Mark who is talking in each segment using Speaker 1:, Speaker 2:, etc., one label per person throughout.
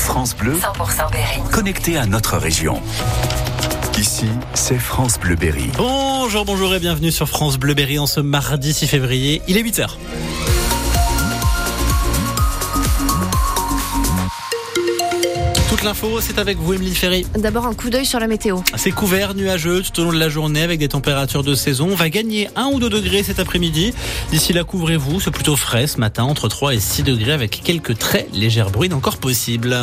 Speaker 1: France Bleu,
Speaker 2: 100% Berry.
Speaker 1: connecté à notre région. Ici, c'est France Bleu Berry.
Speaker 3: Bonjour, bonjour et bienvenue sur France Bleu Berry en ce mardi 6 février. Il est 8h. Toute l'info, c'est avec vous, Emeline Ferry.
Speaker 4: D'abord un coup d'œil sur la météo.
Speaker 3: C'est couvert, nuageux tout au long de la journée avec des températures de saison. On va gagner 1 ou 2 degrés cet après-midi. D'ici là, couvrez-vous. C'est plutôt frais ce matin, entre 3 et 6 degrés avec quelques très légères bruines encore possibles.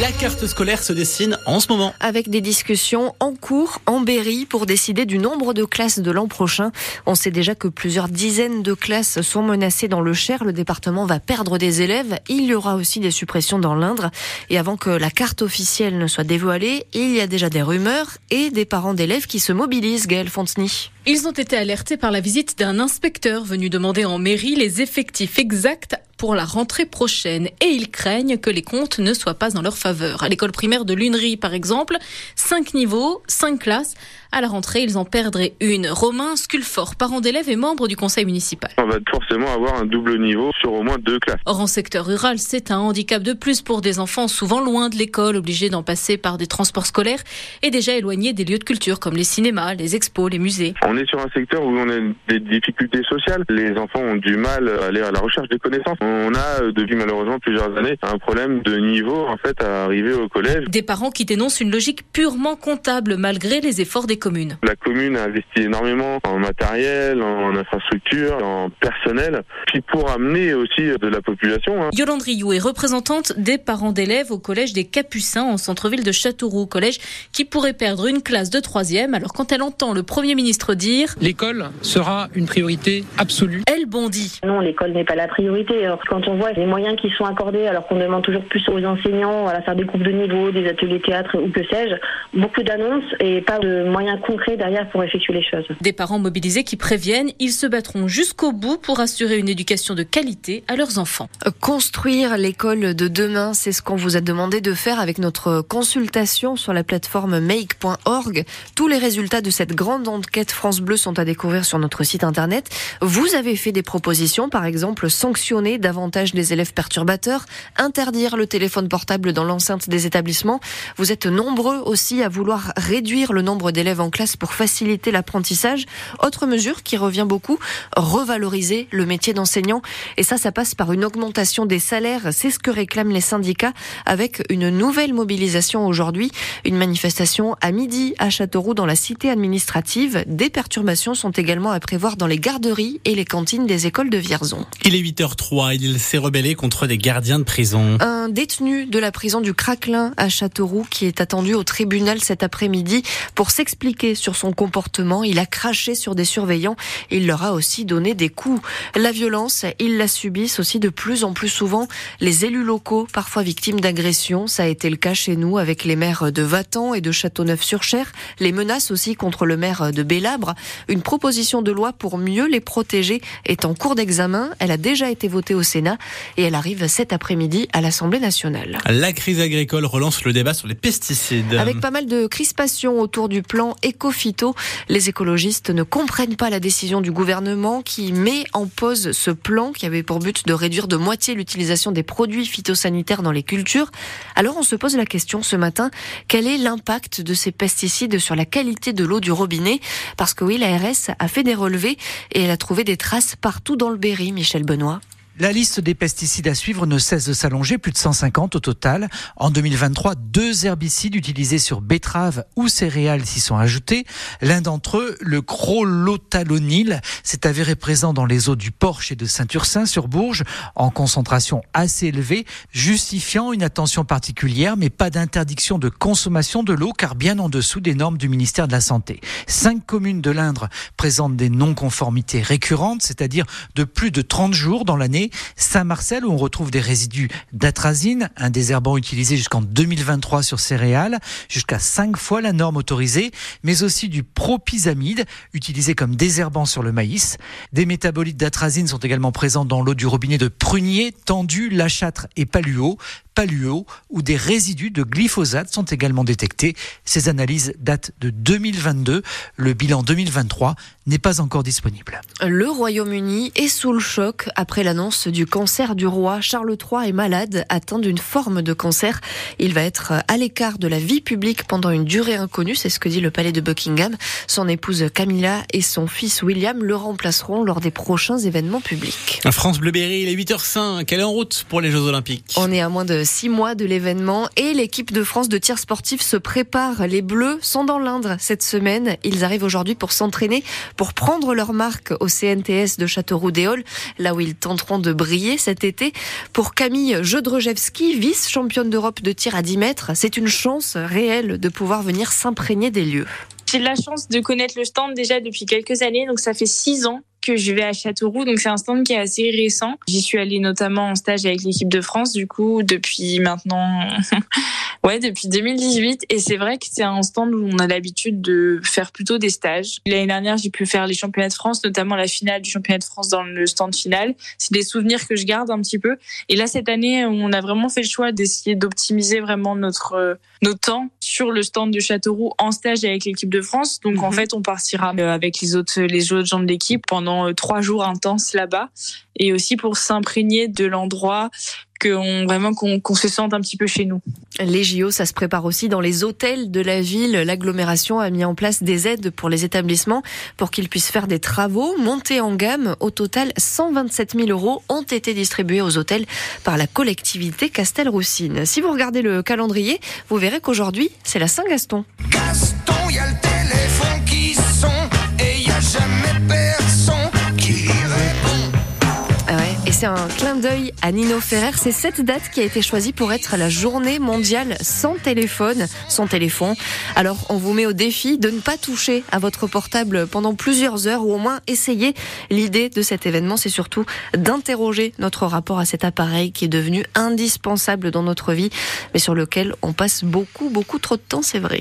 Speaker 3: La carte scolaire se dessine en ce moment.
Speaker 4: Avec des discussions en cours en Berry pour décider du nombre de classes de l'an prochain. On sait déjà que plusieurs dizaines de classes sont menacées dans le Cher. Le département va perdre des élèves. Il y aura aussi des suppressions dans l'Indre. Et avant que la carte officielle ne soit dévoilée, il y a déjà des rumeurs et des parents d'élèves qui se mobilisent, Gaël Fontenay.
Speaker 5: Ils ont été alertés par la visite d'un inspecteur venu demander en mairie les effectifs exacts pour la rentrée prochaine et ils craignent que les comptes ne soient pas en leur faveur. À l'école primaire de Lunerie, par exemple, cinq niveaux, cinq classes. À la rentrée, ils en perdraient une. Romain Sculfort, parent d'élèves et membre du conseil municipal.
Speaker 6: On va forcément avoir un double niveau sur au moins deux classes.
Speaker 5: Or, en secteur rural, c'est un handicap de plus pour des enfants souvent loin de l'école, obligés d'en passer par des transports scolaires et déjà éloignés des lieux de culture comme les cinémas, les expos, les musées.
Speaker 6: On est sur un secteur où on a des difficultés sociales. Les enfants ont du mal à aller à la recherche des connaissances. On a, euh, depuis malheureusement plusieurs années, un problème de niveau en fait à arriver au collège.
Speaker 5: Des parents qui dénoncent une logique purement comptable malgré les efforts des communes.
Speaker 6: La commune a investi énormément en matériel, en infrastructure, en personnel, puis pour amener aussi de la population. hein.
Speaker 5: Yolande Rioux est représentante des parents d'élèves au collège des Capucins en centre-ville de Châteauroux, collège qui pourrait perdre une classe de troisième. Alors quand elle entend le Premier ministre dire,
Speaker 7: L'école sera une priorité absolue.
Speaker 5: elle bondit.
Speaker 8: Non, l'école n'est pas la priorité. Alors, quand on voit les moyens qui sont accordés, alors qu'on demande toujours plus aux enseignants, voilà, faire des groupes de niveau, des ateliers théâtre ou que sais-je, beaucoup d'annonces et pas de moyens concrets derrière pour effectuer les choses.
Speaker 5: Des parents mobilisés qui préviennent, ils se battront jusqu'au bout pour assurer une éducation de qualité à leurs enfants.
Speaker 4: Construire l'école de demain, c'est ce qu'on vous a demandé de faire avec notre consultation sur la plateforme make.org. Tous les résultats de cette grande enquête France Bleu sont à découvrir sur notre site internet. Vous avez fait des propositions, par exemple sanctionner davantage les élèves perturbateurs, interdire le téléphone portable dans l'enceinte des établissements. Vous êtes nombreux aussi à vouloir réduire le nombre d'élèves en classe pour faciliter l'apprentissage. Autre mesure qui revient beaucoup, revaloriser le métier d'enseignant. Et ça, ça passe par une augmentation des salaires. C'est ce que réclament les syndicats avec une nouvelle mobilisation aujourd'hui. Une manifestation à midi à Châteauroux dans la cité administrative. Des perturbations sont également à prévoir dans les garderies et les cantines des écoles de Vierzon.
Speaker 3: Il est 8h03 il s'est rebellé contre des gardiens de prison.
Speaker 4: Un détenu de la prison du Craquelin à Châteauroux qui est attendu au tribunal cet après-midi pour s'expliquer sur son comportement. Il a craché sur des surveillants. Il leur a aussi donné des coups. La violence, ils la subissent aussi de plus en plus souvent. Les élus locaux, parfois victimes d'agressions. Ça a été le cas chez nous avec les maires de Vatan et de Châteauneuf-sur-Cher. Les menaces aussi contre le maire de Bélabre. Une proposition de loi pour mieux les protéger est en cours d'examen. Elle a déjà été votée au Sénat et elle arrive cet après-midi à l'Assemblée nationale.
Speaker 3: La crise agricole relance le débat sur les pesticides.
Speaker 4: Avec pas mal de crispations autour du plan éco-phyto, les écologistes ne comprennent pas la décision du gouvernement qui met en pause ce plan qui avait pour but de réduire de moitié l'utilisation des produits phytosanitaires dans les cultures. Alors on se pose la question ce matin, quel est l'impact de ces pesticides sur la qualité de l'eau du robinet? Parce que oui, l'ARS a fait des relevés et elle a trouvé des traces partout dans le Berry, Michel Benoît.
Speaker 9: La liste des pesticides à suivre ne cesse de s'allonger, plus de 150 au total. En 2023, deux herbicides utilisés sur betteraves ou céréales s'y sont ajoutés. L'un d'entre eux, le crolotalonil, s'est avéré présent dans les eaux du Porche et de Saint-Ursin sur Bourges, en concentration assez élevée, justifiant une attention particulière, mais pas d'interdiction de consommation de l'eau, car bien en dessous des normes du ministère de la Santé. Cinq communes de l'Indre présentent des non-conformités récurrentes, c'est-à-dire de plus de 30 jours dans l'année. Saint-Marcel, où on retrouve des résidus d'atrazine, un désherbant utilisé jusqu'en 2023 sur céréales, jusqu'à 5 fois la norme autorisée, mais aussi du propisamide, utilisé comme désherbant sur le maïs. Des métabolites d'atrazine sont également présents dans l'eau du robinet de Prunier, Tendu, Lachâtre et Paluot. Paluo où des résidus de glyphosate sont également détectés. Ces analyses datent de 2022. Le bilan 2023 n'est pas encore disponible.
Speaker 4: Le Royaume-Uni est sous le choc après l'annonce du cancer du roi. Charles III est malade, atteint d'une forme de cancer. Il va être à l'écart de la vie publique pendant une durée inconnue, c'est ce que dit le palais de Buckingham. Son épouse Camilla et son fils William le remplaceront lors des prochains événements publics.
Speaker 3: France Bleu Berry, il est 8h05, elle est en route pour les Jeux Olympiques.
Speaker 4: On est à moins de six mois de l'événement et l'équipe de France de tir sportif se prépare. Les Bleus sont dans l'Indre cette semaine. Ils arrivent aujourd'hui pour s'entraîner, pour prendre leur marque au CNTS de Châteauroux-Déol, là où ils tenteront de briller cet été. Pour Camille Jodrojewski, vice-championne d'Europe de tir à 10 mètres, c'est une chance réelle de pouvoir venir s'imprégner des lieux.
Speaker 2: J'ai la chance de connaître le stand déjà depuis quelques années, donc ça fait six ans que je vais à Châteauroux, donc c'est un stand qui est assez récent. J'y suis allée notamment en stage avec l'équipe de France, du coup, depuis maintenant, ouais, depuis 2018. Et c'est vrai que c'est un stand où on a l'habitude de faire plutôt des stages. L'année dernière, j'ai pu faire les championnats de France, notamment la finale du championnat de France dans le stand final. C'est des souvenirs que je garde un petit peu. Et là, cette année, on a vraiment fait le choix d'essayer d'optimiser vraiment notre, nos temps sur le stand de Châteauroux en stage avec l'équipe de France. Donc, en fait, on partira avec les autres, les autres gens de l'équipe pendant trois jours intenses là-bas et aussi pour s'imprégner de l'endroit qu'on vraiment qu'on se sente un petit peu chez nous.
Speaker 4: Les JO, ça se prépare aussi dans les hôtels de la ville. L'agglomération a mis en place des aides pour les établissements pour qu'ils puissent faire des travaux, monter en gamme. Au total, 127 000 euros ont été distribués aux hôtels par la collectivité Castelroussine. Si vous regardez le calendrier, vous verrez qu'aujourd'hui, c'est la Saint-Gaston.
Speaker 10: Gaston, il y a le
Speaker 4: c'est un clin d'œil à Nino Ferrer. C'est cette date qui a été choisie pour être la journée mondiale sans téléphone, sans téléphone. Alors, on vous met au défi de ne pas toucher à votre portable pendant plusieurs heures ou au moins essayer. L'idée de cet événement, c'est surtout d'interroger notre rapport à cet appareil qui est devenu indispensable dans notre vie, mais sur lequel on passe beaucoup, beaucoup trop de temps, c'est vrai.